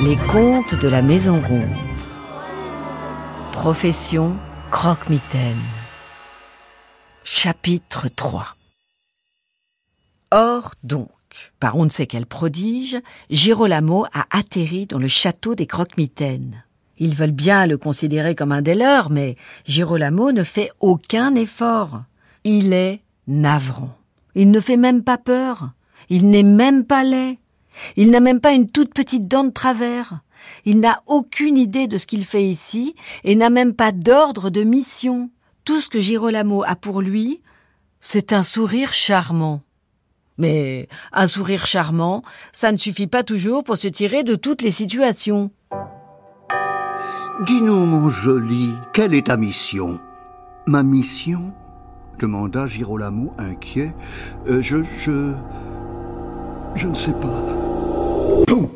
Les contes de la Maison Ronde. Profession croque-mitaine. Chapitre 3 Or donc, par on ne sait quel prodige, Girolamo a atterri dans le château des croque-mitaines. Ils veulent bien le considérer comme un des leurs, mais Girolamo ne fait aucun effort. Il est navrant. Il ne fait même pas peur. Il n'est même pas laid. Il n'a même pas une toute petite dent de travers. Il n'a aucune idée de ce qu'il fait ici et n'a même pas d'ordre de mission. Tout ce que Girolamo a pour lui, c'est un sourire charmant. Mais un sourire charmant, ça ne suffit pas toujours pour se tirer de toutes les situations. Dis-nous, mon joli, quelle est ta mission? Ma mission? demanda Girolamo inquiet. Euh, je. je. je ne sais pas. Poum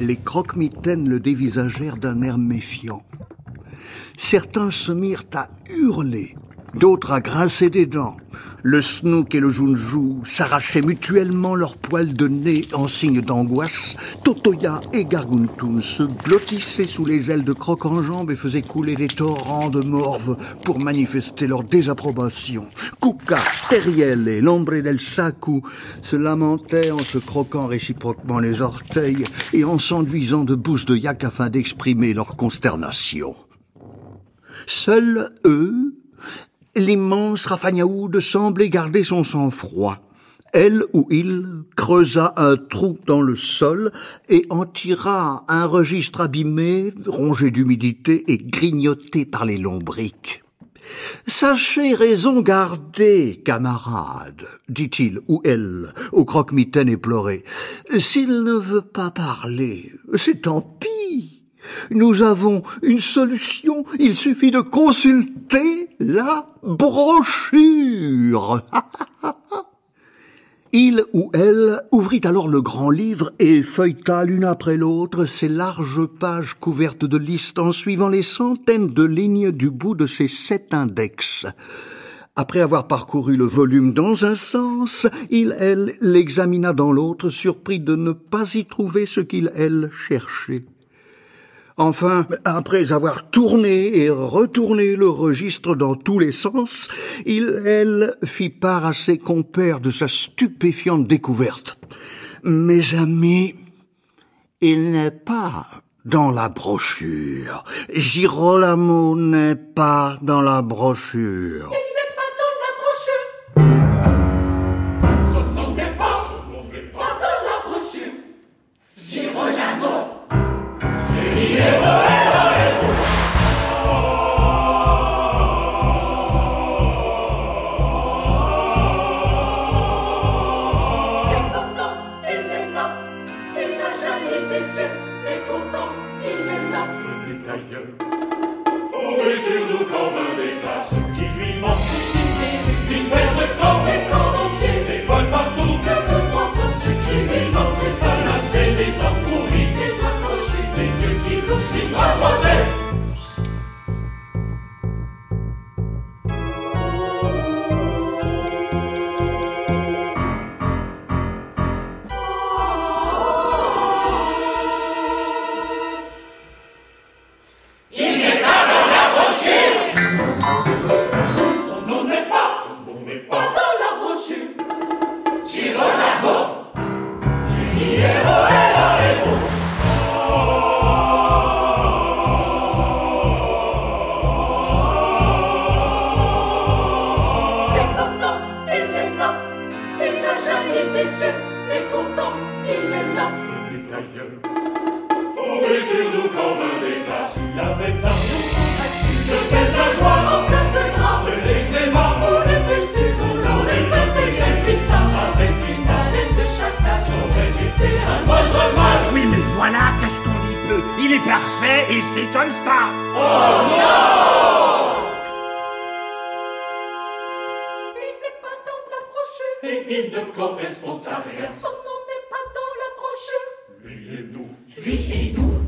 Les croque-mitaines le dévisagèrent d'un air méfiant. Certains se mirent à hurler, d'autres à grincer des dents. Le snook et le jounjou s'arrachaient mutuellement leurs poils de nez en signe d'angoisse. Totoya et Garguntum se blottissaient sous les ailes de croc en jambes et faisaient couler des torrents de morve pour manifester leur désapprobation. Kuka, Teriel et l'ombre del Saku se lamentaient en se croquant réciproquement les orteils et en s'enduisant de bousses de yak afin d'exprimer leur consternation. Seuls eux L'immense Rafagnaoud semblait garder son sang-froid. Elle ou il creusa un trou dans le sol et en tira un registre abîmé, rongé d'humidité et grignoté par les lombriques. Sachez raison garder, camarade, dit-il ou elle, au croque-mitaine éploré. S'il ne veut pas parler, c'est tant pis. Nous avons une solution, il suffit de consulter la brochure. Il ou elle ouvrit alors le grand livre et feuilleta l'une après l'autre ces larges pages couvertes de listes en suivant les centaines de lignes du bout de ces sept index. Après avoir parcouru le volume dans un sens, il, elle, l'examina dans l'autre, surpris de ne pas y trouver ce qu'il, elle, cherchait. Enfin, après avoir tourné et retourné le registre dans tous les sens, il, elle, fit part à ses compères de sa stupéfiante découverte. Mes amis, il n'est pas dans la brochure. Girolamo n'est pas dans la brochure. Il parfait et c'est comme ça. Oh non Il n'est pas dans la brochure. Et il ne correspond à rien. Son nom n'est pas dans la brochure. Lui et nous. Lui et nous.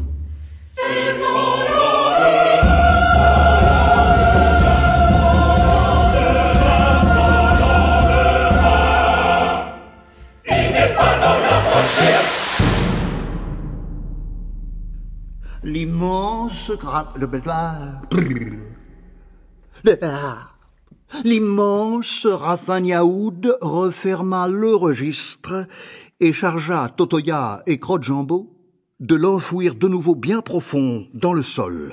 L'immense Rafagnaoud referma le registre et chargea Totoya et Crotte-Jambeau de l'enfouir de nouveau bien profond dans le sol.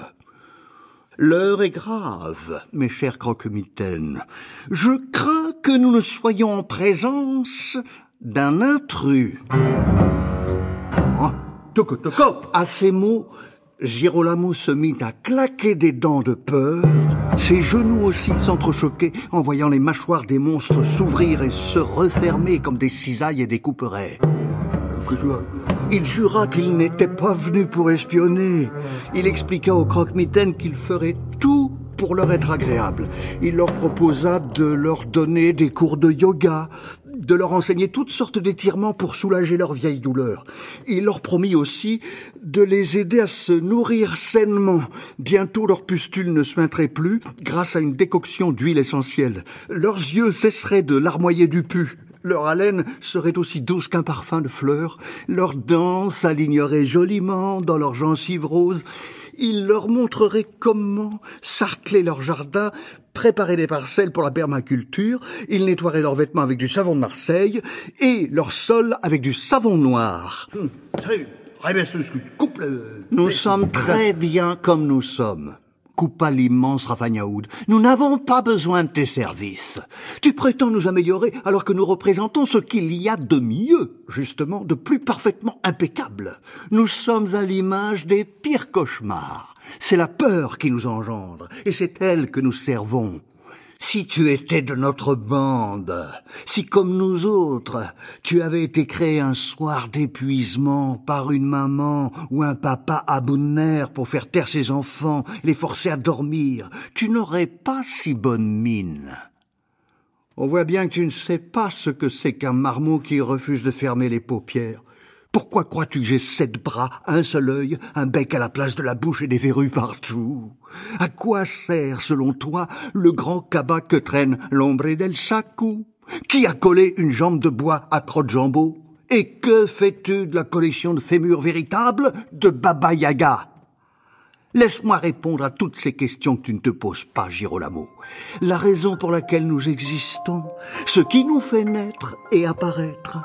L'heure est grave, mes chers croque-mitaines. Je crains que nous ne soyons en présence d'un intrus. Toco. À ces mots, Girolamo se mit à claquer des dents de peur. Ses genoux aussi s'entrechoquaient en voyant les mâchoires des monstres s'ouvrir et se refermer comme des cisailles et des couperets. Il jura qu'il n'était pas venu pour espionner. Il expliqua aux croque-mitaines qu'il ferait tout pour leur être agréable. Il leur proposa de leur donner des cours de yoga, de leur enseigner toutes sortes d'étirements pour soulager leurs vieilles douleurs. Il leur promit aussi de les aider à se nourrir sainement. Bientôt leurs pustules ne suinteraient plus grâce à une décoction d'huile essentielle. Leurs yeux cesseraient de larmoyer du pu. Leur haleine serait aussi douce qu'un parfum de fleurs. Leurs dents s'aligneraient joliment dans leurs gencives roses. Il leur montrerait comment sarcler leur jardin, préparer des parcelles pour la permaculture, ils nettoieraient leurs vêtements avec du savon de Marseille et leur sol avec du savon noir. Nous sommes très bien comme nous sommes coupa l'immense Rafagnaoud. Nous n'avons pas besoin de tes services. Tu prétends nous améliorer alors que nous représentons ce qu'il y a de mieux, justement, de plus parfaitement impeccable. Nous sommes à l'image des pires cauchemars. C'est la peur qui nous engendre, et c'est elle que nous servons. Si tu étais de notre bande, si comme nous autres, tu avais été créé un soir d'épuisement par une maman ou un papa à bout de nerfs pour faire taire ses enfants, les forcer à dormir, tu n'aurais pas si bonne mine. On voit bien que tu ne sais pas ce que c'est qu'un marmot qui refuse de fermer les paupières. Pourquoi crois-tu que j'ai sept bras, un seul œil, un bec à la place de la bouche et des verrues partout? À quoi sert, selon toi, le grand cabas que traîne l'ombre del Qui a collé une jambe de bois à jambeau Et que fais-tu de la collection de fémurs véritables de Baba Yaga? Laisse-moi répondre à toutes ces questions que tu ne te poses pas, Girolamo. La raison pour laquelle nous existons, ce qui nous fait naître et apparaître,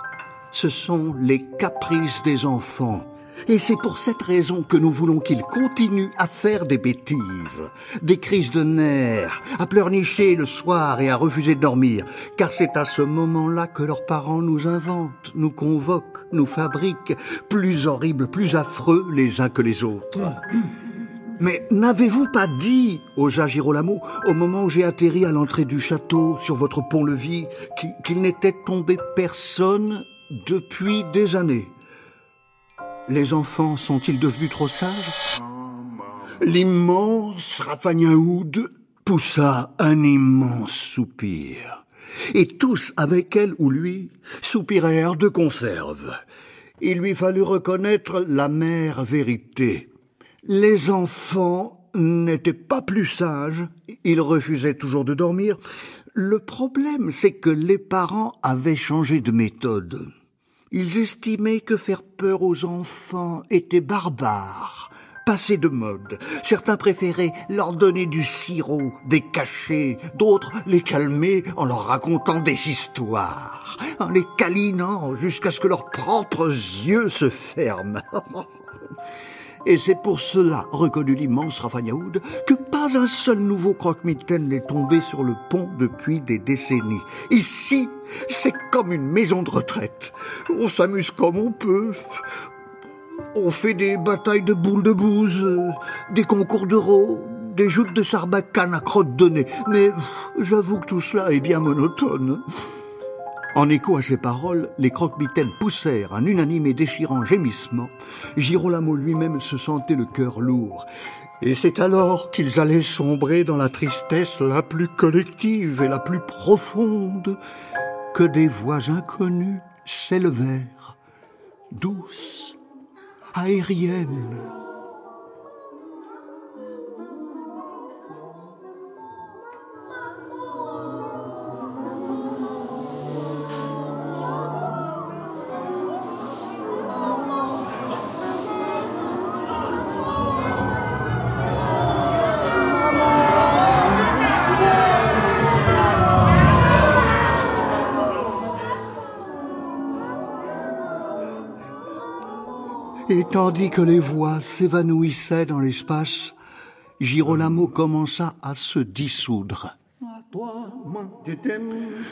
ce sont les caprices des enfants. Et c'est pour cette raison que nous voulons qu'ils continuent à faire des bêtises, des crises de nerfs, à pleurnicher le soir et à refuser de dormir, car c'est à ce moment-là que leurs parents nous inventent, nous convoquent, nous fabriquent, plus horribles, plus affreux les uns que les autres. Mais n'avez-vous pas dit, osa Girolamo, au moment où j'ai atterri à l'entrée du château sur votre pont-levis, qu'il n'était tombé personne depuis des années. Les enfants sont-ils devenus trop sages? L'immense Rafagnaoud poussa un immense soupir. Et tous, avec elle ou lui, soupirèrent de conserve. Il lui fallut reconnaître la mère vérité. Les enfants n'étaient pas plus sages, ils refusaient toujours de dormir. Le problème, c'est que les parents avaient changé de méthode. Ils estimaient que faire peur aux enfants était barbare, passé de mode. Certains préféraient leur donner du sirop, des cachets, d'autres les calmer en leur racontant des histoires, en les câlinant jusqu'à ce que leurs propres yeux se ferment. Et c'est pour cela, reconnut l'immense Rafagnaoud, que pas un seul nouveau croque-mitaine n'est tombé sur le pont depuis des décennies. Ici, c'est comme une maison de retraite. On s'amuse comme on peut. On fait des batailles de boules de bouse, des concours d'euros, des joutes de sarbacane à crotte de nez. Mais j'avoue que tout cela est bien monotone. En écho à ces paroles, les croque-mitaines poussèrent un unanime et déchirant gémissement. Girolamo lui-même se sentait le cœur lourd. Et c'est alors qu'ils allaient sombrer dans la tristesse la plus collective et la plus profonde que des voix inconnues s'élevèrent, douces, aériennes. Et tandis que les voix s'évanouissaient dans l'espace, Girolamo commença à se dissoudre.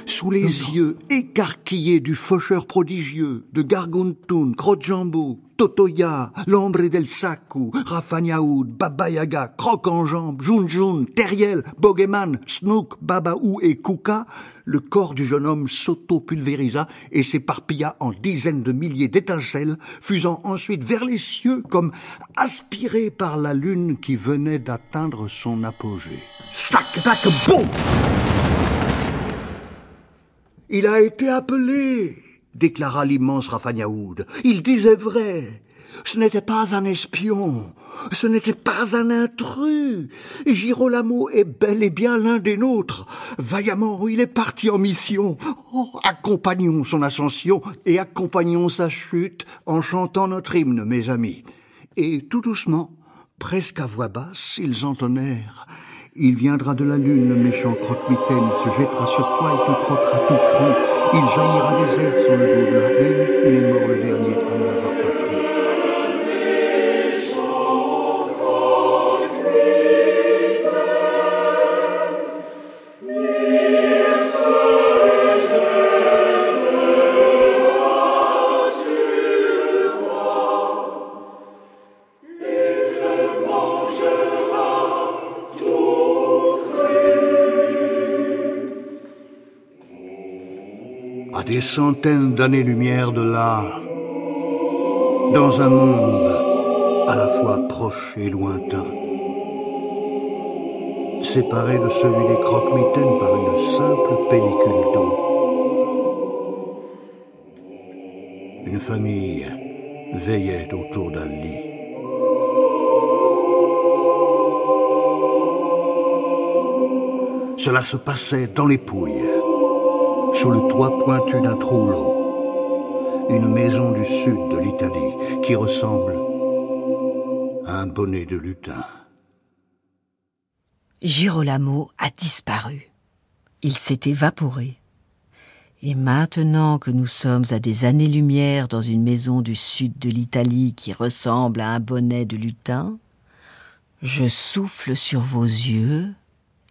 Sous les yeux écarquillés du faucheur prodigieux, de Garguntun, Crojambo, Totoya, l'ombre del Saku, Rafagnaoud, Baba Yaga, Croc en jambes, Junjun, Teriel, Bogeman, Snook, Babaou et Kuka, le corps du jeune homme s'auto-pulvérisa et s'éparpilla en dizaines de milliers d'étincelles, fusant ensuite vers les cieux comme aspiré par la lune qui venait d'atteindre son apogée. Stac, tac, boum Il a été appelé déclara l'immense Rafagnaoud. Il disait vrai. Ce n'était pas un espion, ce n'était pas un intrus. Girolamo est bel et bien l'un des nôtres. Vaillamment, il est parti en mission. Oh, accompagnons son ascension et accompagnons sa chute en chantant notre hymne, mes amis. Et tout doucement, presque à voix basse, ils entonnèrent il viendra de la lune, le méchant croque-mitaine, il se jettera sur toi et te croquera tout cru. Il jaillira des airs sur le dos de la haine, il est mort le dernier à ne l'avoir pas des centaines d'années-lumière de là, dans un monde à la fois proche et lointain, séparé de celui des croque-mitaines par une simple pellicule d'eau. Une famille veillait autour d'un lit. Cela se passait dans les Pouilles sur le toit pointu d'un trou Une maison du sud de l'Italie qui ressemble à un bonnet de lutin. Girolamo a disparu. Il s'est évaporé. Et maintenant que nous sommes à des années-lumière dans une maison du sud de l'Italie qui ressemble à un bonnet de lutin, je souffle sur vos yeux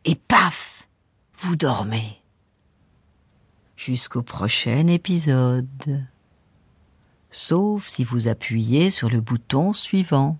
et paf, vous dormez jusqu'au prochain épisode. Sauf si vous appuyez sur le bouton suivant.